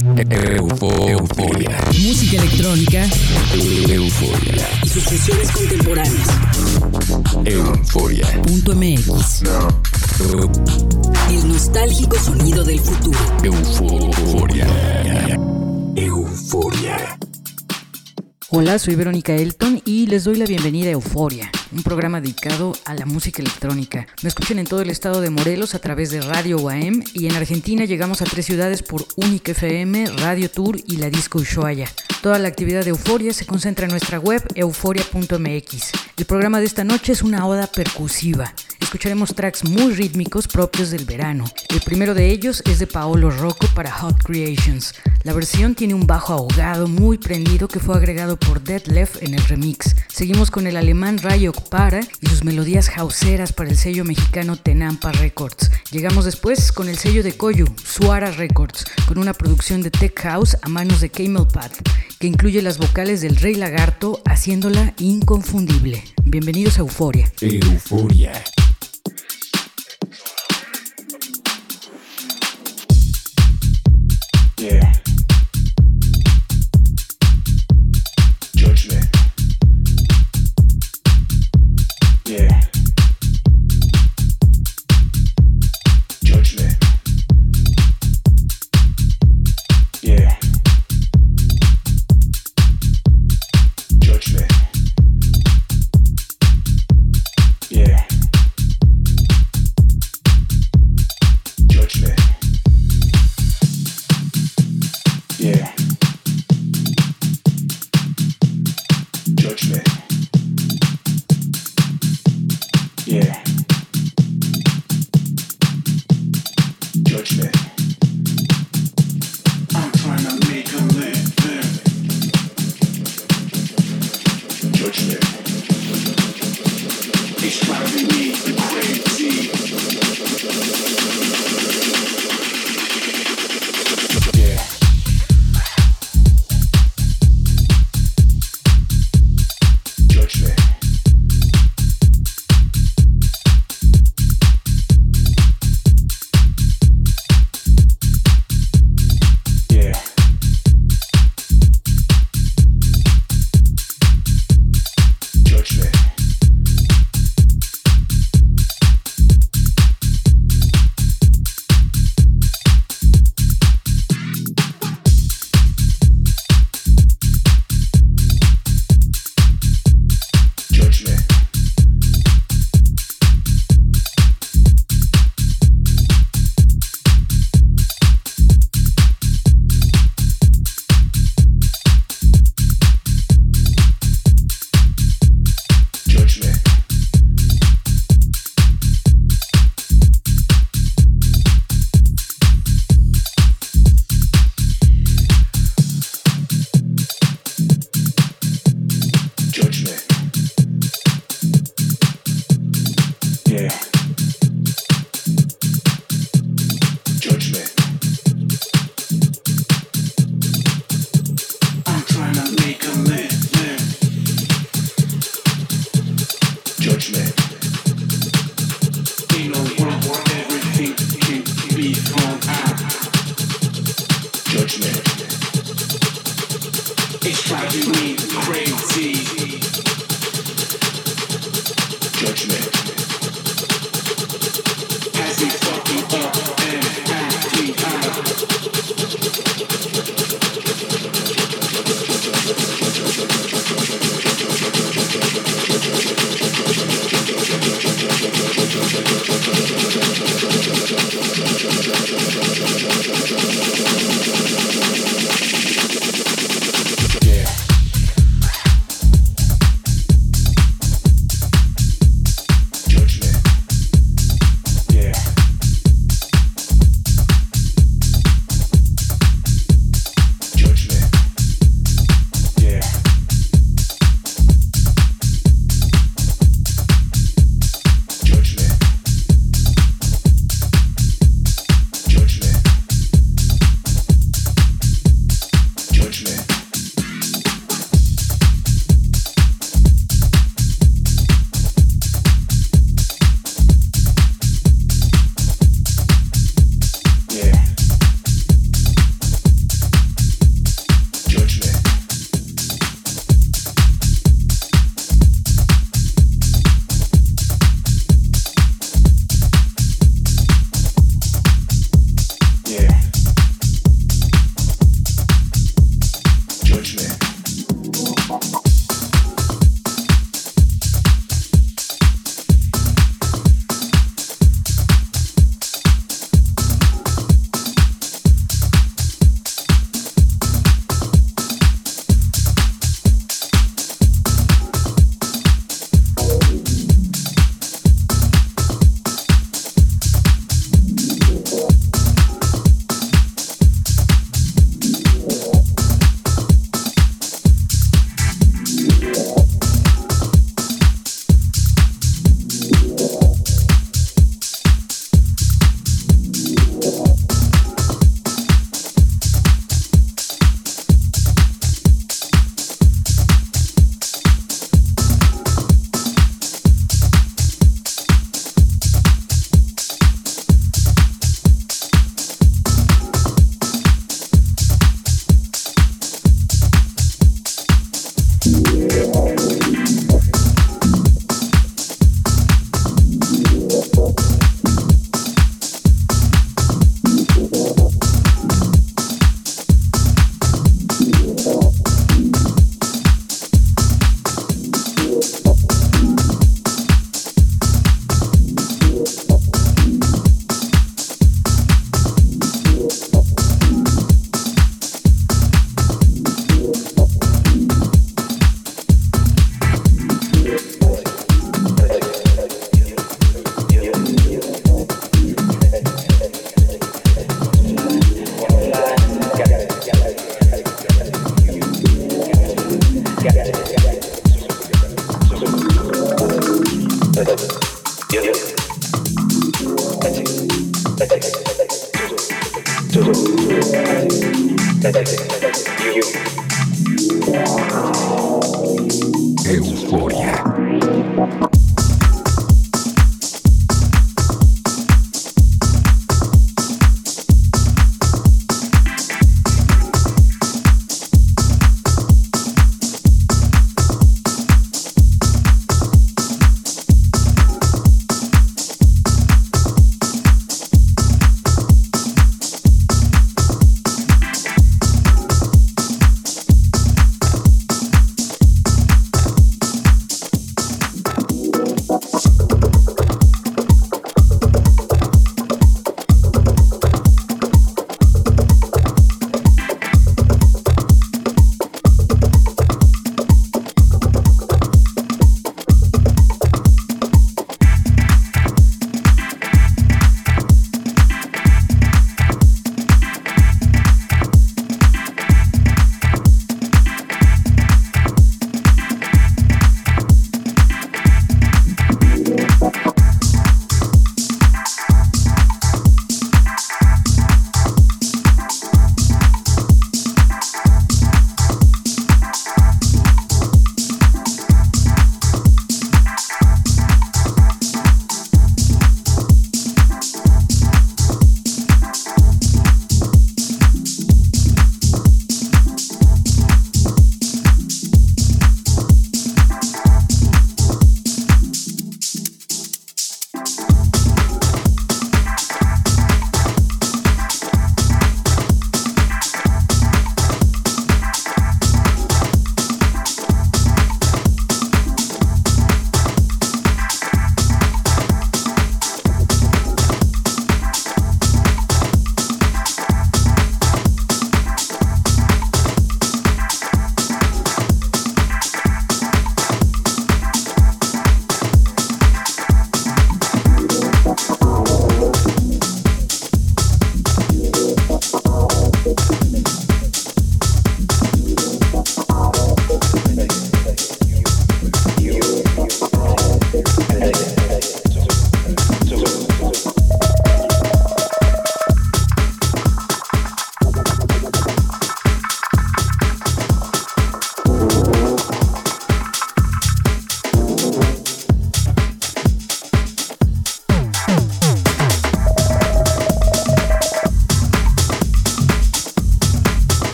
Euforia. Música electrónica. Euforia. Y sus fusiones contemporáneas. Euforia. Punto MX. El nostálgico sonido del futuro. Euforia. Euforia. Hola, soy Verónica Elton y les doy la bienvenida a Euforia, un programa dedicado a la música electrónica. Me escuchan en todo el estado de Morelos a través de Radio UAM y en Argentina llegamos a tres ciudades por Única FM, Radio Tour y la Disco Ushuaia. Toda la actividad de Euforia se concentra en nuestra web euforia.mx. El programa de esta noche es una oda percusiva. Escucharemos tracks muy rítmicos propios del verano. El primero de ellos es de Paolo Rocco para Hot Creations. La versión tiene un bajo ahogado muy prendido que fue agregado por Dead Left en el remix. Seguimos con el alemán Rayo Para y sus melodías houseeras para el sello mexicano Tenampa Records. Llegamos después con el sello de Koyu, Suara Records, con una producción de Tech House a manos de Camel Path, que incluye las vocales del Rey Lagarto, haciéndola inconfundible. Bienvenidos a Euforia. Euforia.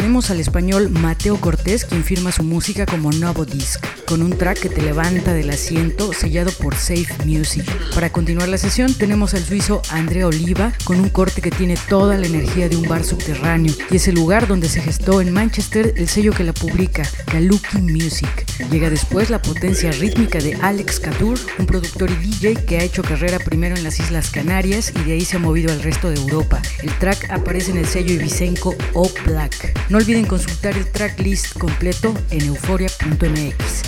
que escucharemos al español Mateo Cortés, quien firma su música como Novo Disc, con un track que te levanta del asiento sellado por Safe Music. Para continuar la sesión tenemos al suizo Andrea Oliva con un corte que tiene toda la energía de un bar subterráneo y es el lugar donde se gestó en Manchester el sello que la publica, Kaluki Music. Llega después la potencia rítmica de Alex Kadur, un productor y DJ que ha hecho carrera primero en las Islas Canarias y de ahí se ha movido al resto de Europa. El track aparece en el sello Ibicenco O Black. No olviden consultar el tracklist completo en euforia.mx.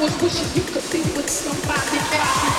was wishing you could be with somebody else.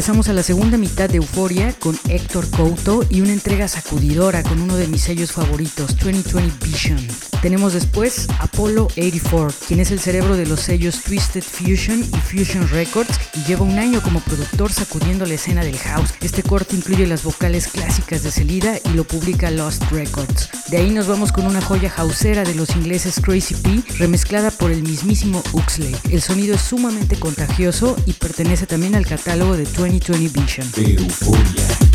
Regresamos a la segunda mitad de Euforia con Héctor Couto y una entrega sacudidora con uno de mis sellos favoritos, 2020 Vision. Tenemos después Apollo 84, quien es el cerebro de los sellos Twisted Fusion y Fusion Records y lleva un año como productor sacudiendo la escena del house. Este corte incluye las vocales clásicas de Celida y lo publica Lost Records. De ahí nos vamos con una joya houseera de los ingleses Crazy P, remezclada por el mismísimo Uxley. El sonido es sumamente contagioso y pertenece también al catálogo de 2020 Vision.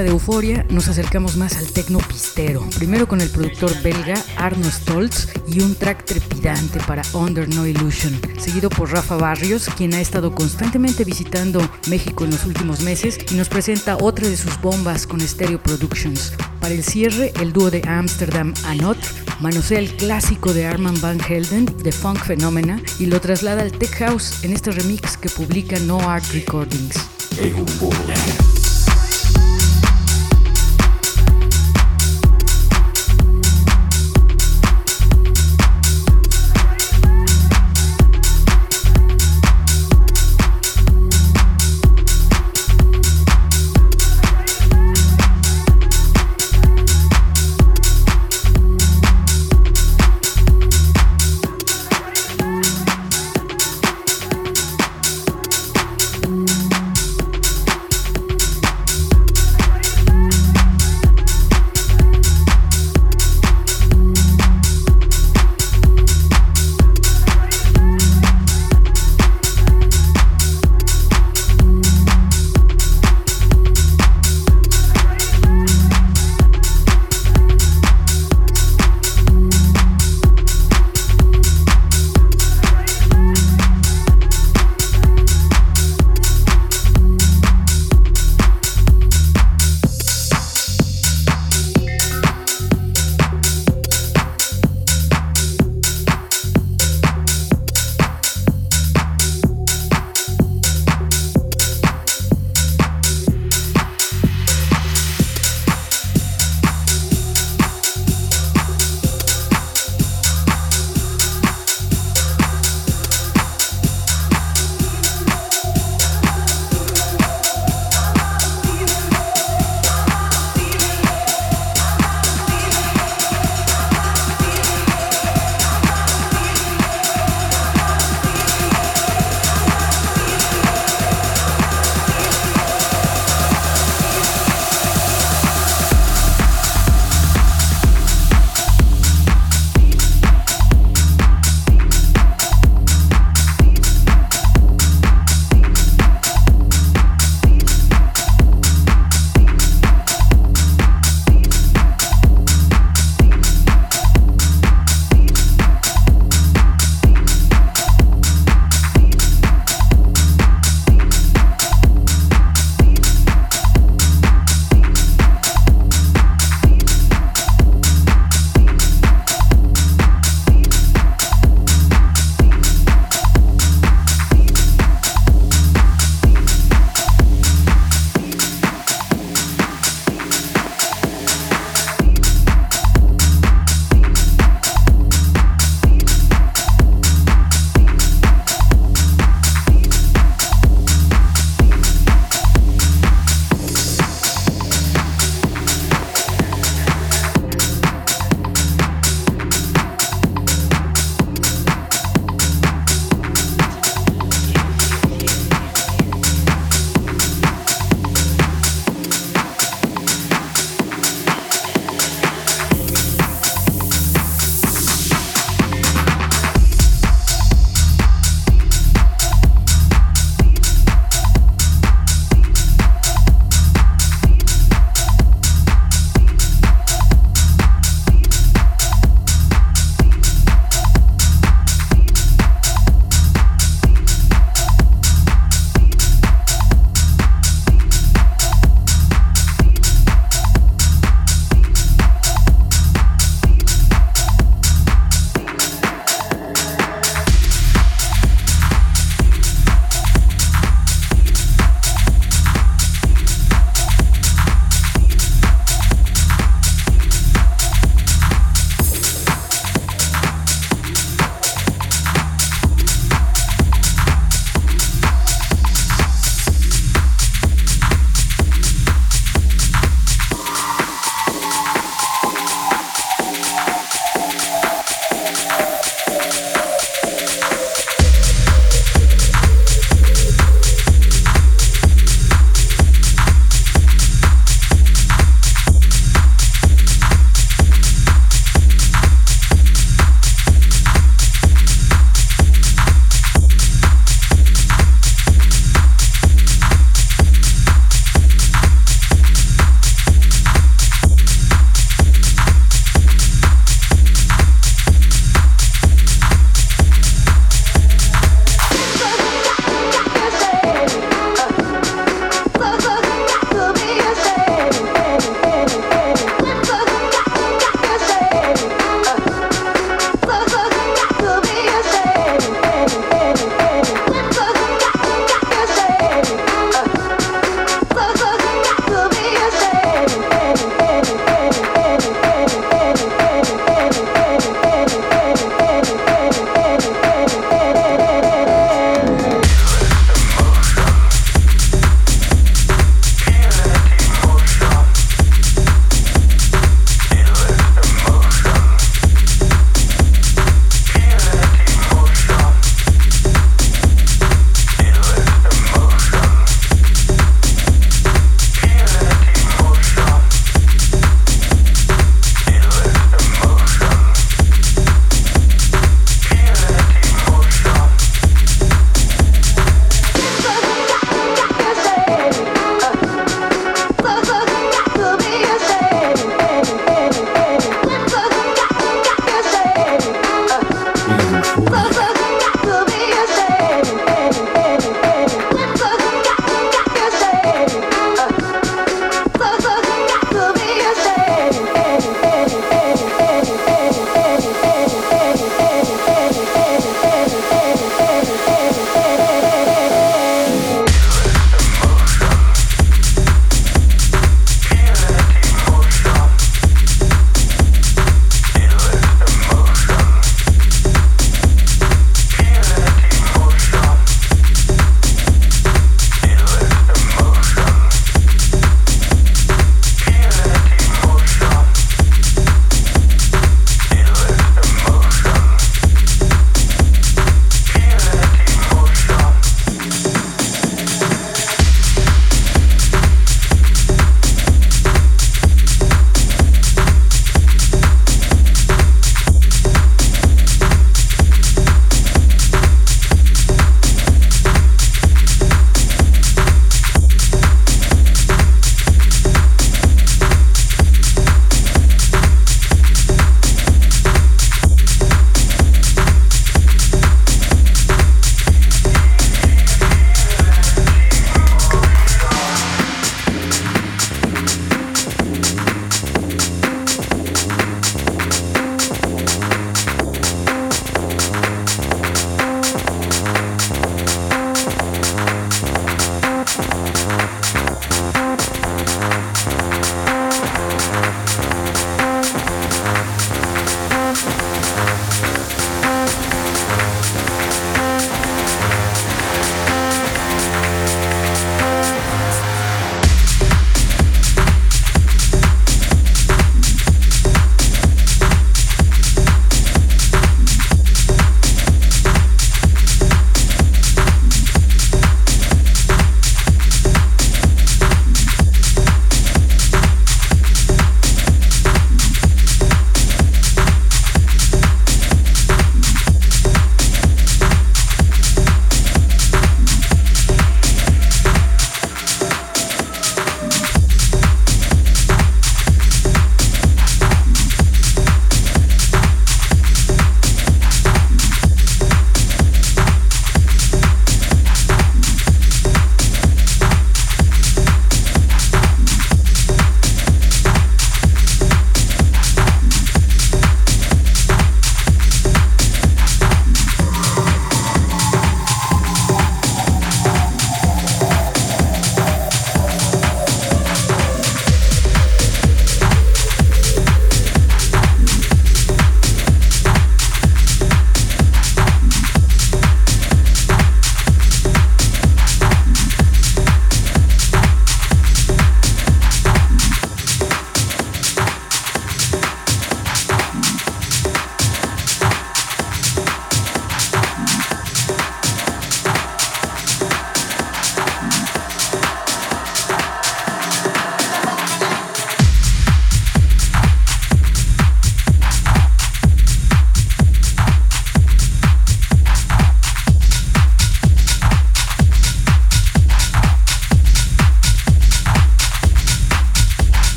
De Euforia nos acercamos más al tecno pistero, primero con el productor belga Arno Stolz y un track trepidante para Under No Illusion, seguido por Rafa Barrios, quien ha estado constantemente visitando México en los últimos meses y nos presenta otra de sus bombas con Stereo Productions. Para el cierre, el dúo de Amsterdam Anot manosea el clásico de Arman Van Helden, The Funk Phenomena, y lo traslada al Tech House en este remix que publica No Art Recordings. Euforia.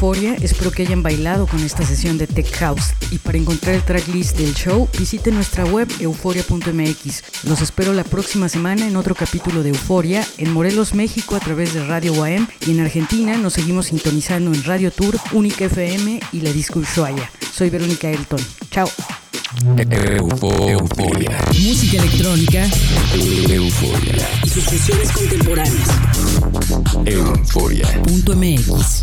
Euforia, espero que hayan bailado con esta sesión de Tech House y para encontrar el tracklist del show visiten nuestra web euforia.mx. Los espero la próxima semana en otro capítulo de Euforia en Morelos, México a través de Radio UAM y en Argentina nos seguimos sintonizando en Radio Tour, Única FM y la Disco Ushuaia. Soy Verónica Elton. Chao. Euforia. Música electrónica Euforia. y sus fusiones contemporáneas. Euforia. Punto MX.